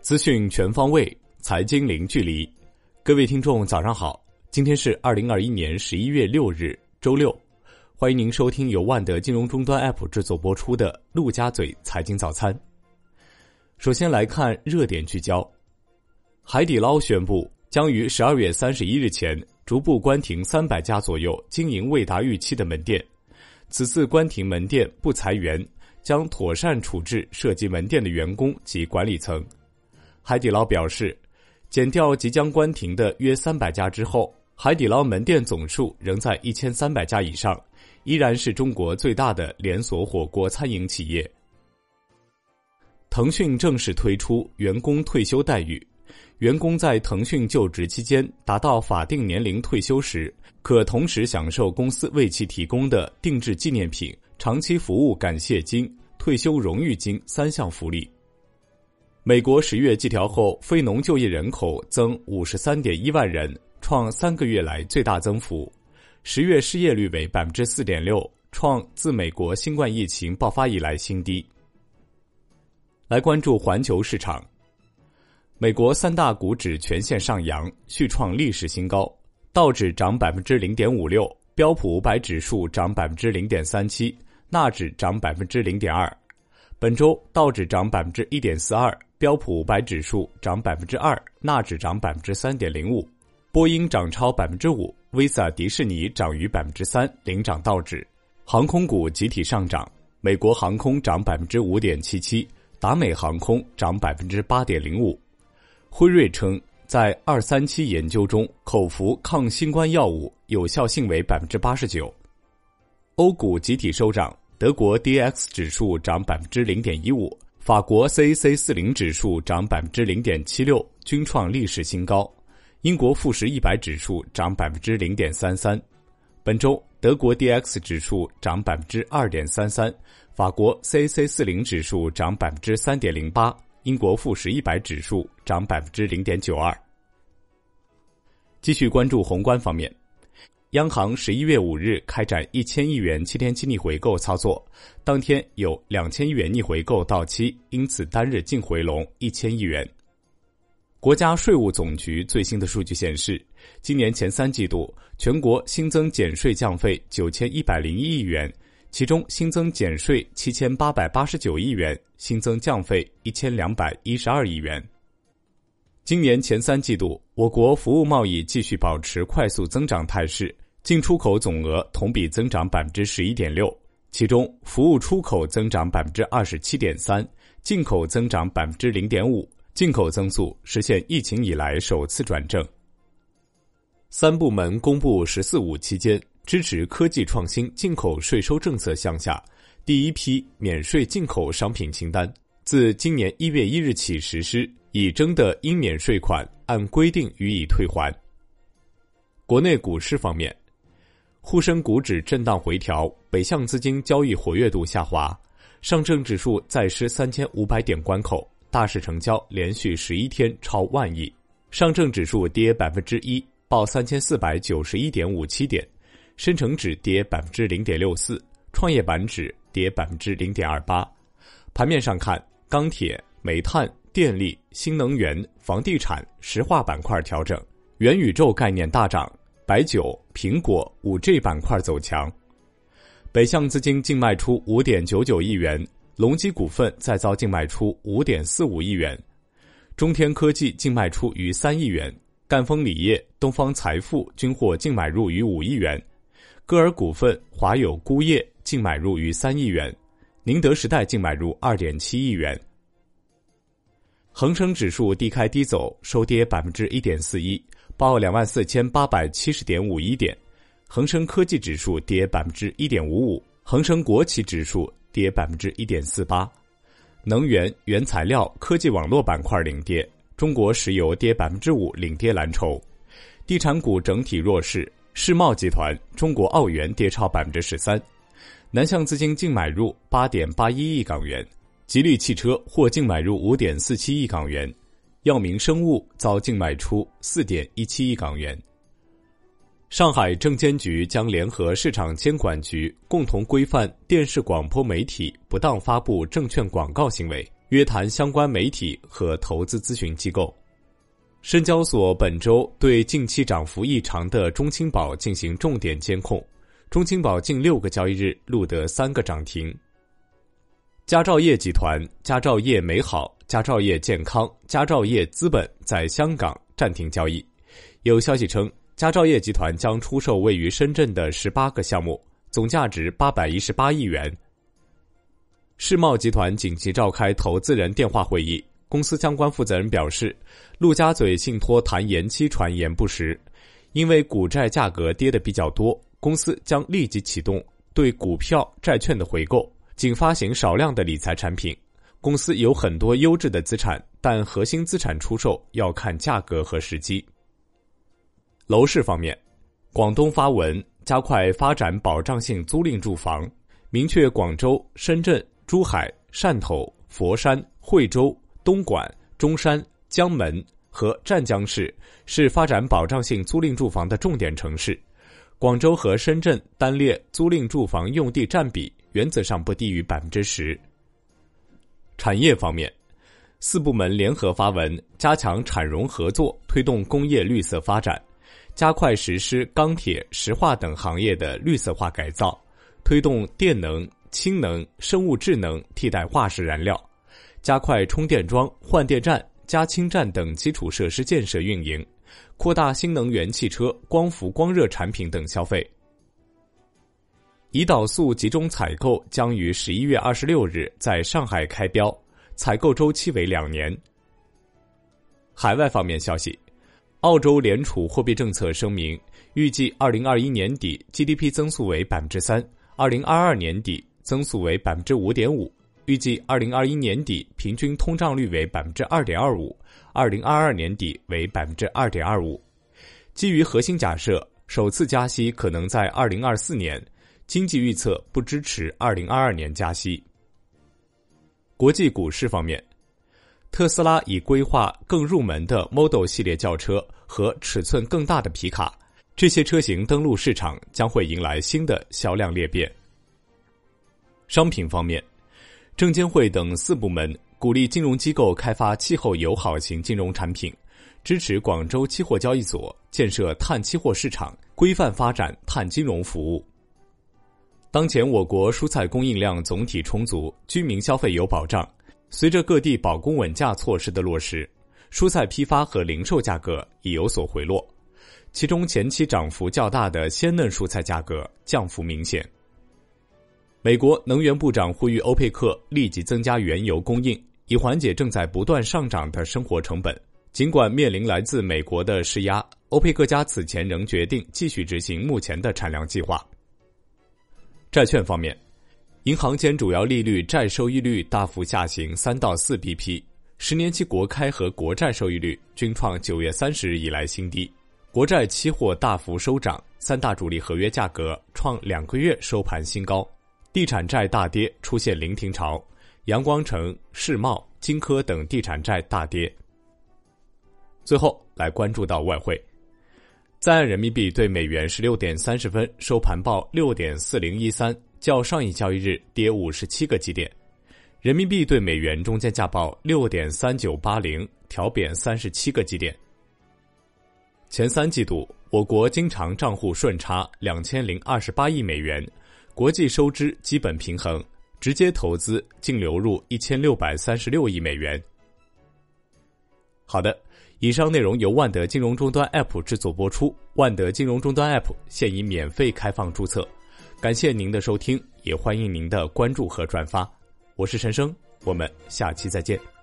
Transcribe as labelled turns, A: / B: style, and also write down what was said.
A: 资讯全方位，财经零距离。各位听众，早上好！今天是二零二一年十一月六日，周六。欢迎您收听由万德金融终端 App 制作播出的《陆家嘴财经早餐》。首先来看热点聚焦：海底捞宣布将于十二月三十一日前逐步关停三百家左右经营未达预期的门店。此次关停门店不裁员，将妥善处置涉及门店的员工及管理层。海底捞表示，减掉即将关停的约三百家之后，海底捞门店总数仍在一千三百家以上，依然是中国最大的连锁火锅餐饮企业。腾讯正式推出员工退休待遇，员工在腾讯就职期间达到法定年龄退休时，可同时享受公司为其提供的定制纪念品、长期服务感谢金、退休荣誉金三项福利。美国十月季调后非农就业人口增五十三点一万人，创三个月来最大增幅。十月失业率为百分之四点六，创自美国新冠疫情爆发以来新低。来关注环球市场，美国三大股指全线上扬，续创历史新高。道指涨百分之零点五六，标普五百指数涨百分之零点三七，纳指涨百分之零点二。本周道指涨百分之一点四二。标普五百指数涨百分之二，纳指涨百分之三点零五，波音涨超百分之五，Visa、迪士尼涨逾百分之三，领涨道指。航空股集体上涨，美国航空涨百分之五点七七，达美航空涨百分之八点零五。辉瑞称，在二三期研究中，口服抗新冠药物有效性为百分之八十九。欧股集体收涨，德国 D X 指数涨百分之零点一五。法国 CAC 四零指数涨百分之零点七六，均创历史新高。英国富时一百指数涨百分之零点三三。本周，德国 DX 指数涨百分之二点三三，法国 CAC 四零指数涨百分之三点零八，英国富时一百指数涨百分之零点九二。继续关注宏观方面。央行十一月五日开展一千亿元七天期逆回购操作，当天有两千亿元逆回购到期，因此单日净回笼一千亿元。国家税务总局最新的数据显示，今年前三季度全国新增减税降费九千一百零一亿元，其中新增减税七千八百八十九亿元，新增降费一千两百一十二亿元。今年前三季度，我国服务贸易继续保持快速增长态势。进出口总额同比增长百分之十一点六，其中服务出口增长百分之二十七点三，进口增长百分之零点五，进口增速实现疫情以来首次转正。三部门公布“十四五”期间支持科技创新进口税收政策项下第一批免税进口商品清单，自今年一月一日起实施，已征的应免税款按规定予以退还。国内股市方面。沪深股指震荡回调，北向资金交易活跃度下滑，上证指数再失三千五百点关口，大市成交连续十一天超万亿。上证指数跌百分之一，报三千四百九十一点五七点；深成指跌百分之零点六四，创业板指跌百分之零点二八。盘面上看，钢铁、煤炭、电力、新能源、房地产、石化板块调整，元宇宙概念大涨。白酒、苹果、五 G 板块走强，北向资金净卖出五点九九亿元，隆基股份再遭净卖出五点四五亿元，中天科技净卖出逾三亿元，赣锋锂业、东方财富均获净买入逾五亿元，歌尔股份、华友钴业净买入逾三亿元，宁德时代净买入二点七亿元。恒生指数低开低走，收跌百分之一点四一。报两万四千八百七十点五一点，恒生科技指数跌百分之一点五五，恒生国企指数跌百分之一点四八。能源、原材料、科技网络板块领跌，中国石油跌百分之五，领跌蓝筹。地产股整体弱势，世茂集团、中国澳元跌超百分之十三。南向资金净买入八点八一亿港元，吉利汽车获净买入五点四七亿港元。药明生物遭净卖出四点一七亿港元。上海证监局将联合市场监管局共同规范电视广播媒体不当发布证券广告行为，约谈相关媒体和投资咨询机构。深交所本周对近期涨幅异常的中青宝进行重点监控，中青宝近六个交易日录得三个涨停。佳兆业集团、佳兆业美好、佳兆业健康、佳兆业资本在香港暂停交易。有消息称，佳兆业集团将出售位于深圳的十八个项目，总价值八百一十八亿元。世茂集团紧急召开投资人电话会议，公司相关负责人表示，陆家嘴信托谈延期传言不实，因为股债价格跌得比较多，公司将立即启动对股票、债券的回购。仅发行少量的理财产品，公司有很多优质的资产，但核心资产出售要看价格和时机。楼市方面，广东发文加快发展保障性租赁住房，明确广州、深圳、珠海、汕头、佛山、惠州、东莞、中山、江门和湛江市是发展保障性租赁住房的重点城市。广州和深圳单列租赁住房用地占比。原则上不低于百分之十。产业方面，四部门联合发文，加强产融合作，推动工业绿色发展，加快实施钢铁、石化等行业的绿色化改造，推动电能、氢能、生物质能替代化石燃料，加快充电桩、换电站、加氢站等基础设施建设运营，扩大新能源汽车、光伏、光热产品等消费。胰岛素集中采购将于十一月二十六日在上海开标，采购周期为两年。海外方面消息，澳洲联储货币政策声明，预计二零二一年底 GDP 增速为百分之三，二零二二年底增速为百分之五点五，预计二零二一年底平均通胀率为百分之二点二五，二零二二年底为百分之二点二五。基于核心假设，首次加息可能在二零二四年。经济预测不支持二零二二年加息。国际股市方面，特斯拉已规划更入门的 Model 系列轿车和尺寸更大的皮卡，这些车型登陆市场将会迎来新的销量裂变。商品方面，证监会等四部门鼓励金融机构开发气候友好型金融产品，支持广州期货交易所建设碳期货市场，规范发展碳金融服务。当前我国蔬菜供应量总体充足，居民消费有保障。随着各地保供稳价措施的落实，蔬菜批发和零售价格已有所回落。其中前期涨幅较大的鲜嫩蔬菜价格降幅明显。美国能源部长呼吁欧佩克立即增加原油供应，以缓解正在不断上涨的生活成本。尽管面临来自美国的施压，欧佩克家此前仍决定继续执行目前的产量计划。债券方面，银行间主要利率债收益率大幅下行三到四 bp，十年期国开和国债收益率均创九月三十日以来新低，国债期货大幅收涨，三大主力合约价格创两个月收盘新高，地产债大跌出现临停潮，阳光城、世茂、金科等地产债大跌。最后来关注到外汇。在岸人民币对美元十六点三十分收盘报六点四零一三，较上一交易日跌五十七个基点。人民币对美元中间价报六点三九八零，调贬三十七个基点。前三季度，我国经常账户顺差两千零二十八亿美元，国际收支基本平衡，直接投资净流入一千六百三十六亿美元。好的。以上内容由万德金融终端 App 制作播出。万德金融终端 App 现已免费开放注册，感谢您的收听，也欢迎您的关注和转发。我是陈生，我们下期再见。